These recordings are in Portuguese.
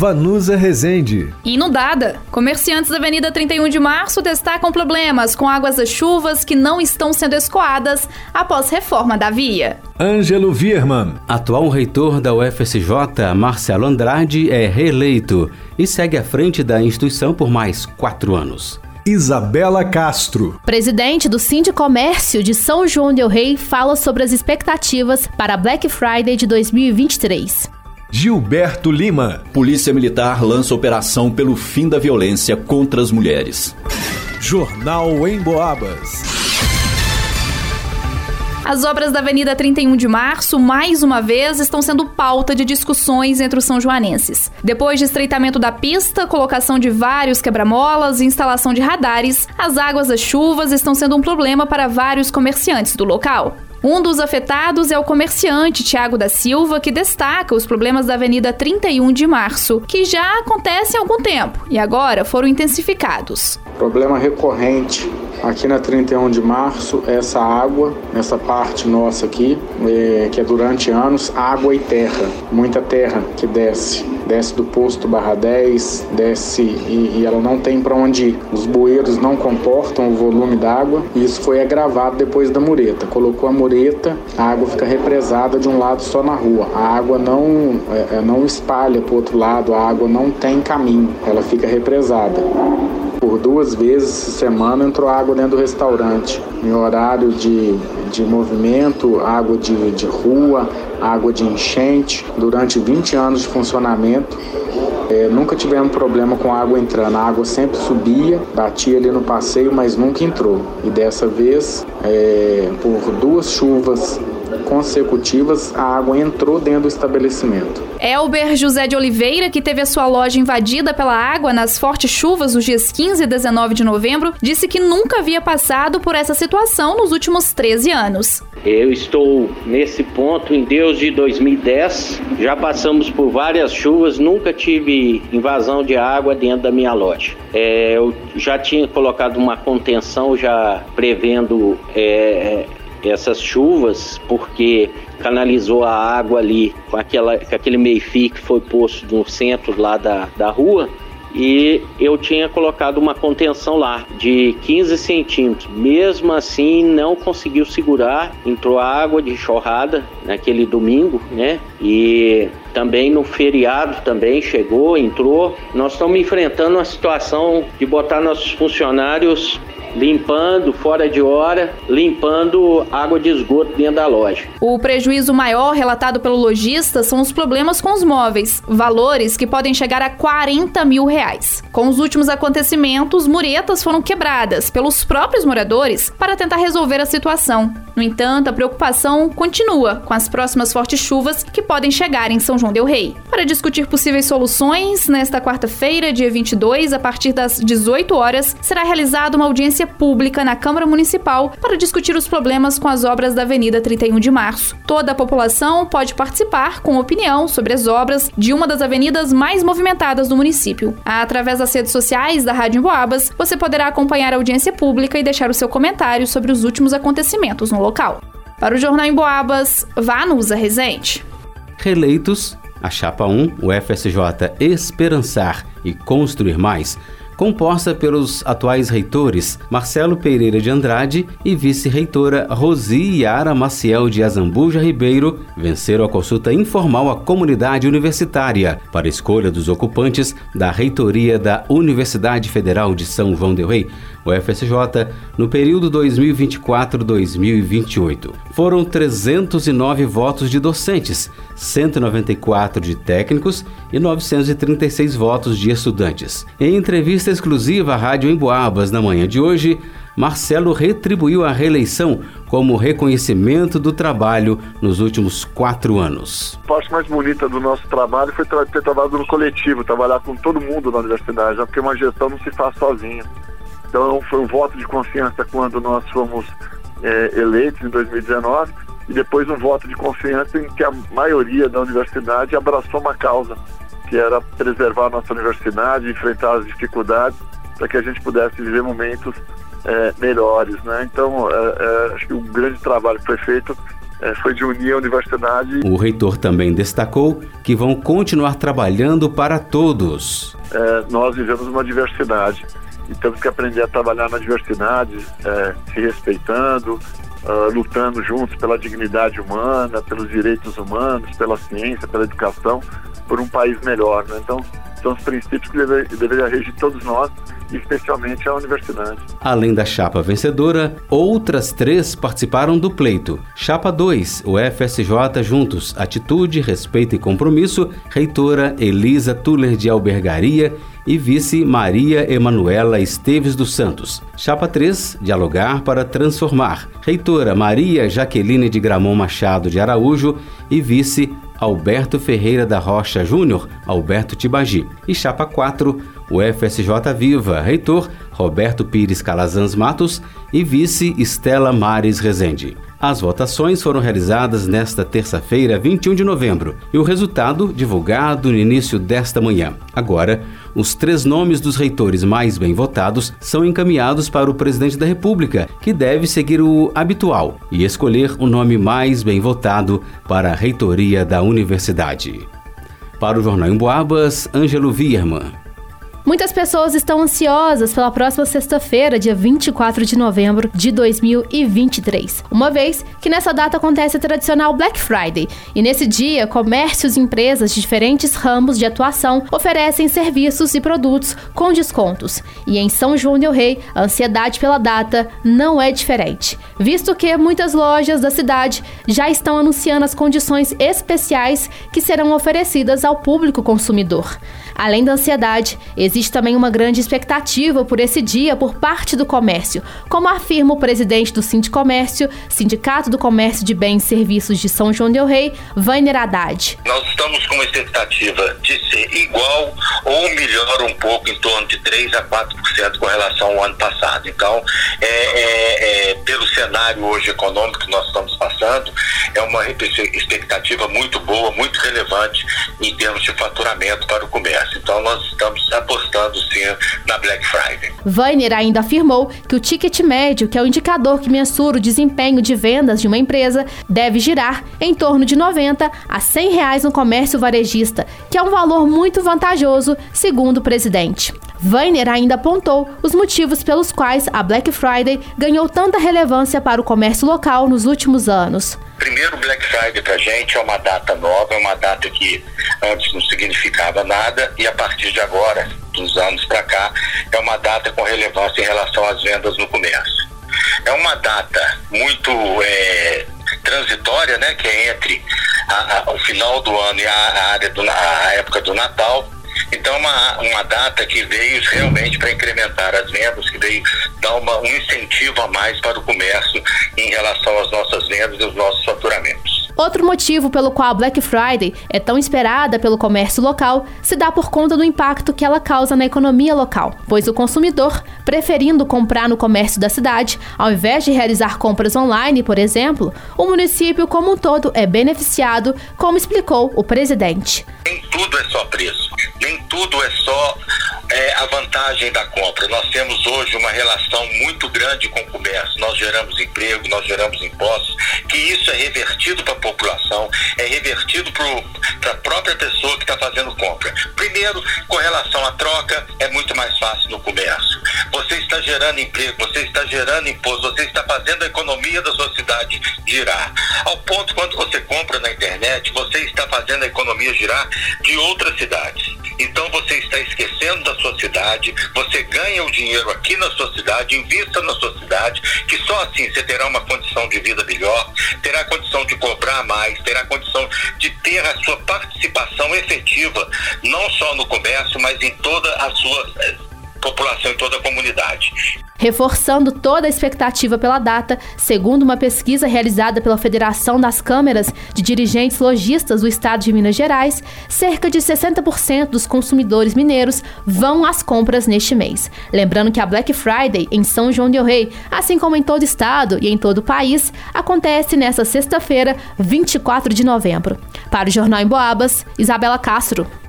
Vanusa Rezende. Inundada. Comerciantes da Avenida 31 de Março destacam problemas com águas das chuvas que não estão sendo escoadas após reforma da via. Ângelo Vierman. Atual reitor da UFSJ, Marcelo Andrade, é reeleito e segue à frente da instituição por mais quatro anos. Isabela Castro. Presidente do Sindicomércio de São João del Rei fala sobre as expectativas para a Black Friday de 2023. Gilberto Lima. Polícia Militar lança operação pelo fim da violência contra as mulheres. Jornal em Boabas. As obras da Avenida 31 de Março, mais uma vez, estão sendo pauta de discussões entre os são joanenses. Depois de estreitamento da pista, colocação de vários quebra-molas e instalação de radares, as águas das chuvas estão sendo um problema para vários comerciantes do local. Um dos afetados é o comerciante Tiago da Silva, que destaca os problemas da Avenida 31 de Março, que já acontecem há algum tempo e agora foram intensificados. Problema recorrente aqui na 31 de março, essa água, nessa parte nossa aqui, é, que é durante anos, água e terra. Muita terra que desce. Desce do posto barra 10, desce e, e ela não tem para onde ir. Os bueiros não comportam o volume d'água e isso foi agravado depois da mureta. Colocou a mureta, a água fica represada de um lado só na rua. A água não, é, é não espalha para o outro lado, a água não tem caminho, ela fica represada. Por duas vezes essa semana entrou água dentro do restaurante, em horário de, de movimento, água de, de rua, água de enchente. Durante 20 anos de funcionamento, é, nunca tivemos problema com água entrando. A água sempre subia, batia ali no passeio, mas nunca entrou. E dessa vez, é, por duas chuvas consecutivas, a água entrou dentro do estabelecimento. Elber José de Oliveira, que teve a sua loja invadida pela água nas fortes chuvas dos dias 15 e 19 de novembro, disse que nunca havia passado por essa situação nos últimos 13 anos. Eu estou nesse ponto em Deus de 2010. Já passamos por várias chuvas, nunca tive invasão de água dentro da minha loja. É, eu já tinha colocado uma contenção já prevendo é, essas chuvas, porque canalizou a água ali com, aquela, com aquele meio-fio que foi posto no centro lá da, da rua. E eu tinha colocado uma contenção lá de 15 centímetros. Mesmo assim, não conseguiu segurar. Entrou água de chorrada naquele domingo, né? E também no feriado também chegou, entrou. Nós estamos enfrentando uma situação de botar nossos funcionários limpando fora de hora, limpando água de esgoto dentro da loja. O prejuízo maior relatado pelo lojista são os problemas com os móveis, valores que podem chegar a 40 mil reais. Com os últimos acontecimentos, muretas foram quebradas pelos próprios moradores para tentar resolver a situação. No entanto, a preocupação continua com as próximas fortes chuvas que podem chegar em São João del Rei. Para discutir possíveis soluções, nesta quarta-feira, dia 22, a partir das 18 horas, será realizada uma audiência audiência pública na Câmara Municipal para discutir os problemas com as obras da Avenida 31 de Março. Toda a população pode participar com opinião sobre as obras de uma das avenidas mais movimentadas do município. Através das redes sociais da Rádio Boabas, você poderá acompanhar a audiência pública e deixar o seu comentário sobre os últimos acontecimentos no local. Para o Jornal em Boabas, vá no Usa Resente. Reeleitos, a Chapa 1, o FSJ Esperançar e Construir Mais composta pelos atuais reitores Marcelo Pereira de Andrade e vice-reitora Rosi Yara Maciel de Azambuja Ribeiro, venceram a consulta informal à comunidade universitária para escolha dos ocupantes da reitoria da Universidade Federal de São João del Rei, o FSJ, no período 2024-2028. Foram 309 votos de docentes, 194 de técnicos e 936 votos de estudantes. Em entrevista exclusiva à Rádio Emboabas na manhã de hoje, Marcelo retribuiu a reeleição como reconhecimento do trabalho nos últimos quatro anos. A parte mais bonita do nosso trabalho foi ter trabalhado no coletivo, trabalhar com todo mundo na universidade, porque uma gestão não se faz sozinha. Então foi um voto de confiança quando nós fomos é, eleitos em 2019 e depois um voto de confiança em que a maioria da universidade abraçou uma causa, que era preservar a nossa universidade, enfrentar as dificuldades, para que a gente pudesse viver momentos é, melhores. Né? Então, é, é, acho que o grande trabalho que foi feito é, foi de unir a universidade. O reitor também destacou que vão continuar trabalhando para todos. É, nós vivemos uma diversidade e temos que aprender a trabalhar na diversidade, é, se respeitando, uh, lutando juntos pela dignidade humana, pelos direitos humanos, pela ciência, pela educação, por um país melhor. Né? Então, são os princípios que deve, deveriam regir todos nós, especialmente a universidade. Além da chapa vencedora, outras três participaram do pleito. Chapa 2, o FSJ Juntos, Atitude, Respeito e Compromisso, reitora Elisa Tuller de Albergaria e vice Maria Emanuela Esteves dos Santos. Chapa 3, Dialogar para Transformar. Reitora Maria Jaqueline de Gramon Machado de Araújo e vice Alberto Ferreira da Rocha Júnior, Alberto Tibagi. E chapa 4, o FSJ Viva, reitor Roberto Pires Calazans Matos e vice Estela Mares Rezende. As votações foram realizadas nesta terça-feira, 21 de novembro, e o resultado divulgado no início desta manhã. Agora, os três nomes dos reitores mais bem votados são encaminhados para o presidente da República, que deve seguir o habitual e escolher o nome mais bem votado para a reitoria da universidade. Para o Jornal em Boabas, Ângelo Vierman. Muitas pessoas estão ansiosas pela próxima sexta-feira, dia 24 de novembro de 2023, uma vez que nessa data acontece a tradicional Black Friday, e nesse dia, comércios e empresas de diferentes ramos de atuação oferecem serviços e produtos com descontos. E em São João del Rei, a ansiedade pela data não é diferente, visto que muitas lojas da cidade já estão anunciando as condições especiais que serão oferecidas ao público consumidor. Além da ansiedade, existe também uma grande expectativa por esse dia por parte do comércio, como afirma o presidente do Sindicomércio, Sindicato do Comércio de Bens e Serviços de São João del Rei, Vainer Haddad. Nós estamos com uma expectativa de ser igual ou melhor um pouco, em torno de 3 a 4% com relação ao ano passado. Então, é, é, é, pelo cenário hoje econômico que nós estamos passando, é uma expectativa muito boa, muito relevante em termos de faturamento para o comércio. Então nós estamos apostando sim na Black Friday. Ainda afirmou que o ticket médio, que é o indicador que mensura o desempenho de vendas de uma empresa, deve girar em torno de 90 a 100 reais no comércio varejista, que é um valor muito vantajoso, segundo o presidente. Weiner ainda apontou os motivos pelos quais a Black Friday ganhou tanta relevância para o comércio local nos últimos anos. Primeiro, Black Friday para a gente é uma data nova, é uma data que antes não significava nada e a partir de agora, dos anos para cá, é uma data com relevância em relação às vendas no comércio. É uma data muito é, transitória, né, que é entre a, a, o final do ano e a, a área do, a época do Natal então, uma, uma data que veio realmente para incrementar as vendas, que veio dar uma, um incentivo a mais para o comércio em relação às nossas vendas e aos nossos faturamentos. Outro motivo pelo qual a Black Friday é tão esperada pelo comércio local se dá por conta do impacto que ela causa na economia local, pois o consumidor, preferindo comprar no comércio da cidade, ao invés de realizar compras online, por exemplo, o município como um todo é beneficiado, como explicou o presidente. Tudo é só preço. Nem tudo é só é, a vantagem da compra. Nós temos hoje uma relação muito grande com o comércio. Nós geramos emprego, nós geramos impostos, que isso é revertido para a população, é revertido para a própria pessoa que está fazendo compra. Primeiro, com relação à troca, é muito mais fácil no comércio. Você está gerando emprego, você está gerando imposto, você está fazendo a economia da sua cidade girar. Ao ponto, quando você compra na internet, você está fazendo a economia girar de outras cidades. Então você está esquecendo da sua cidade, você ganha o dinheiro aqui na sua cidade, invista na sua cidade, que só assim você terá uma condição de vida melhor, terá condição de comprar mais, terá condição de ter a sua participação efetiva, não só no comércio, mas em toda a sua população, em toda a comunidade. Reforçando toda a expectativa pela data, segundo uma pesquisa realizada pela Federação das Câmeras de Dirigentes Logistas do Estado de Minas Gerais, cerca de 60% dos consumidores mineiros vão às compras neste mês. Lembrando que a Black Friday em São João del Rei, assim como em todo o estado e em todo o país, acontece nesta sexta-feira, 24 de novembro. Para o Jornal em Boabas, Isabela Castro.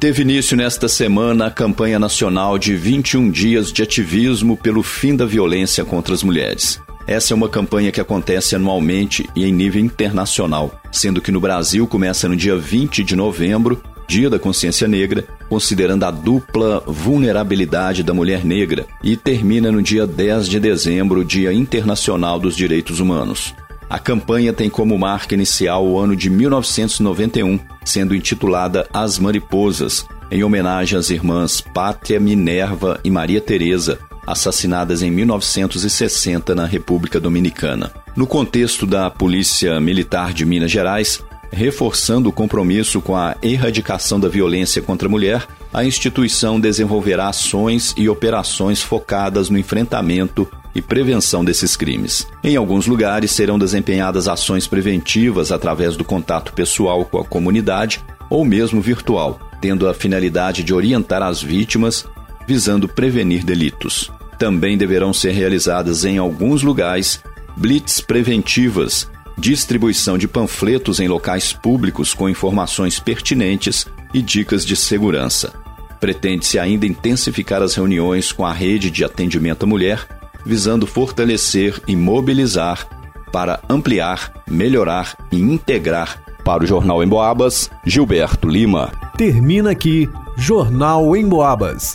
Teve início nesta semana a campanha nacional de 21 dias de ativismo pelo fim da violência contra as mulheres. Essa é uma campanha que acontece anualmente e em nível internacional, sendo que no Brasil começa no dia 20 de novembro, Dia da Consciência Negra, considerando a dupla vulnerabilidade da mulher negra, e termina no dia 10 de dezembro, Dia Internacional dos Direitos Humanos. A campanha tem como marca inicial o ano de 1991, sendo intitulada As Mariposas, em homenagem às irmãs Pátria Minerva e Maria Teresa, assassinadas em 1960 na República Dominicana. No contexto da Polícia Militar de Minas Gerais, reforçando o compromisso com a erradicação da violência contra a mulher, a instituição desenvolverá ações e operações focadas no enfrentamento e prevenção desses crimes. Em alguns lugares serão desempenhadas ações preventivas através do contato pessoal com a comunidade ou mesmo virtual, tendo a finalidade de orientar as vítimas, visando prevenir delitos. Também deverão ser realizadas em alguns lugares blitz preventivas, distribuição de panfletos em locais públicos com informações pertinentes e dicas de segurança. Pretende-se ainda intensificar as reuniões com a rede de atendimento à mulher visando fortalecer e mobilizar para ampliar, melhorar e integrar. Para o Jornal Emboabas, Gilberto Lima. Termina aqui Jornal Emboabas.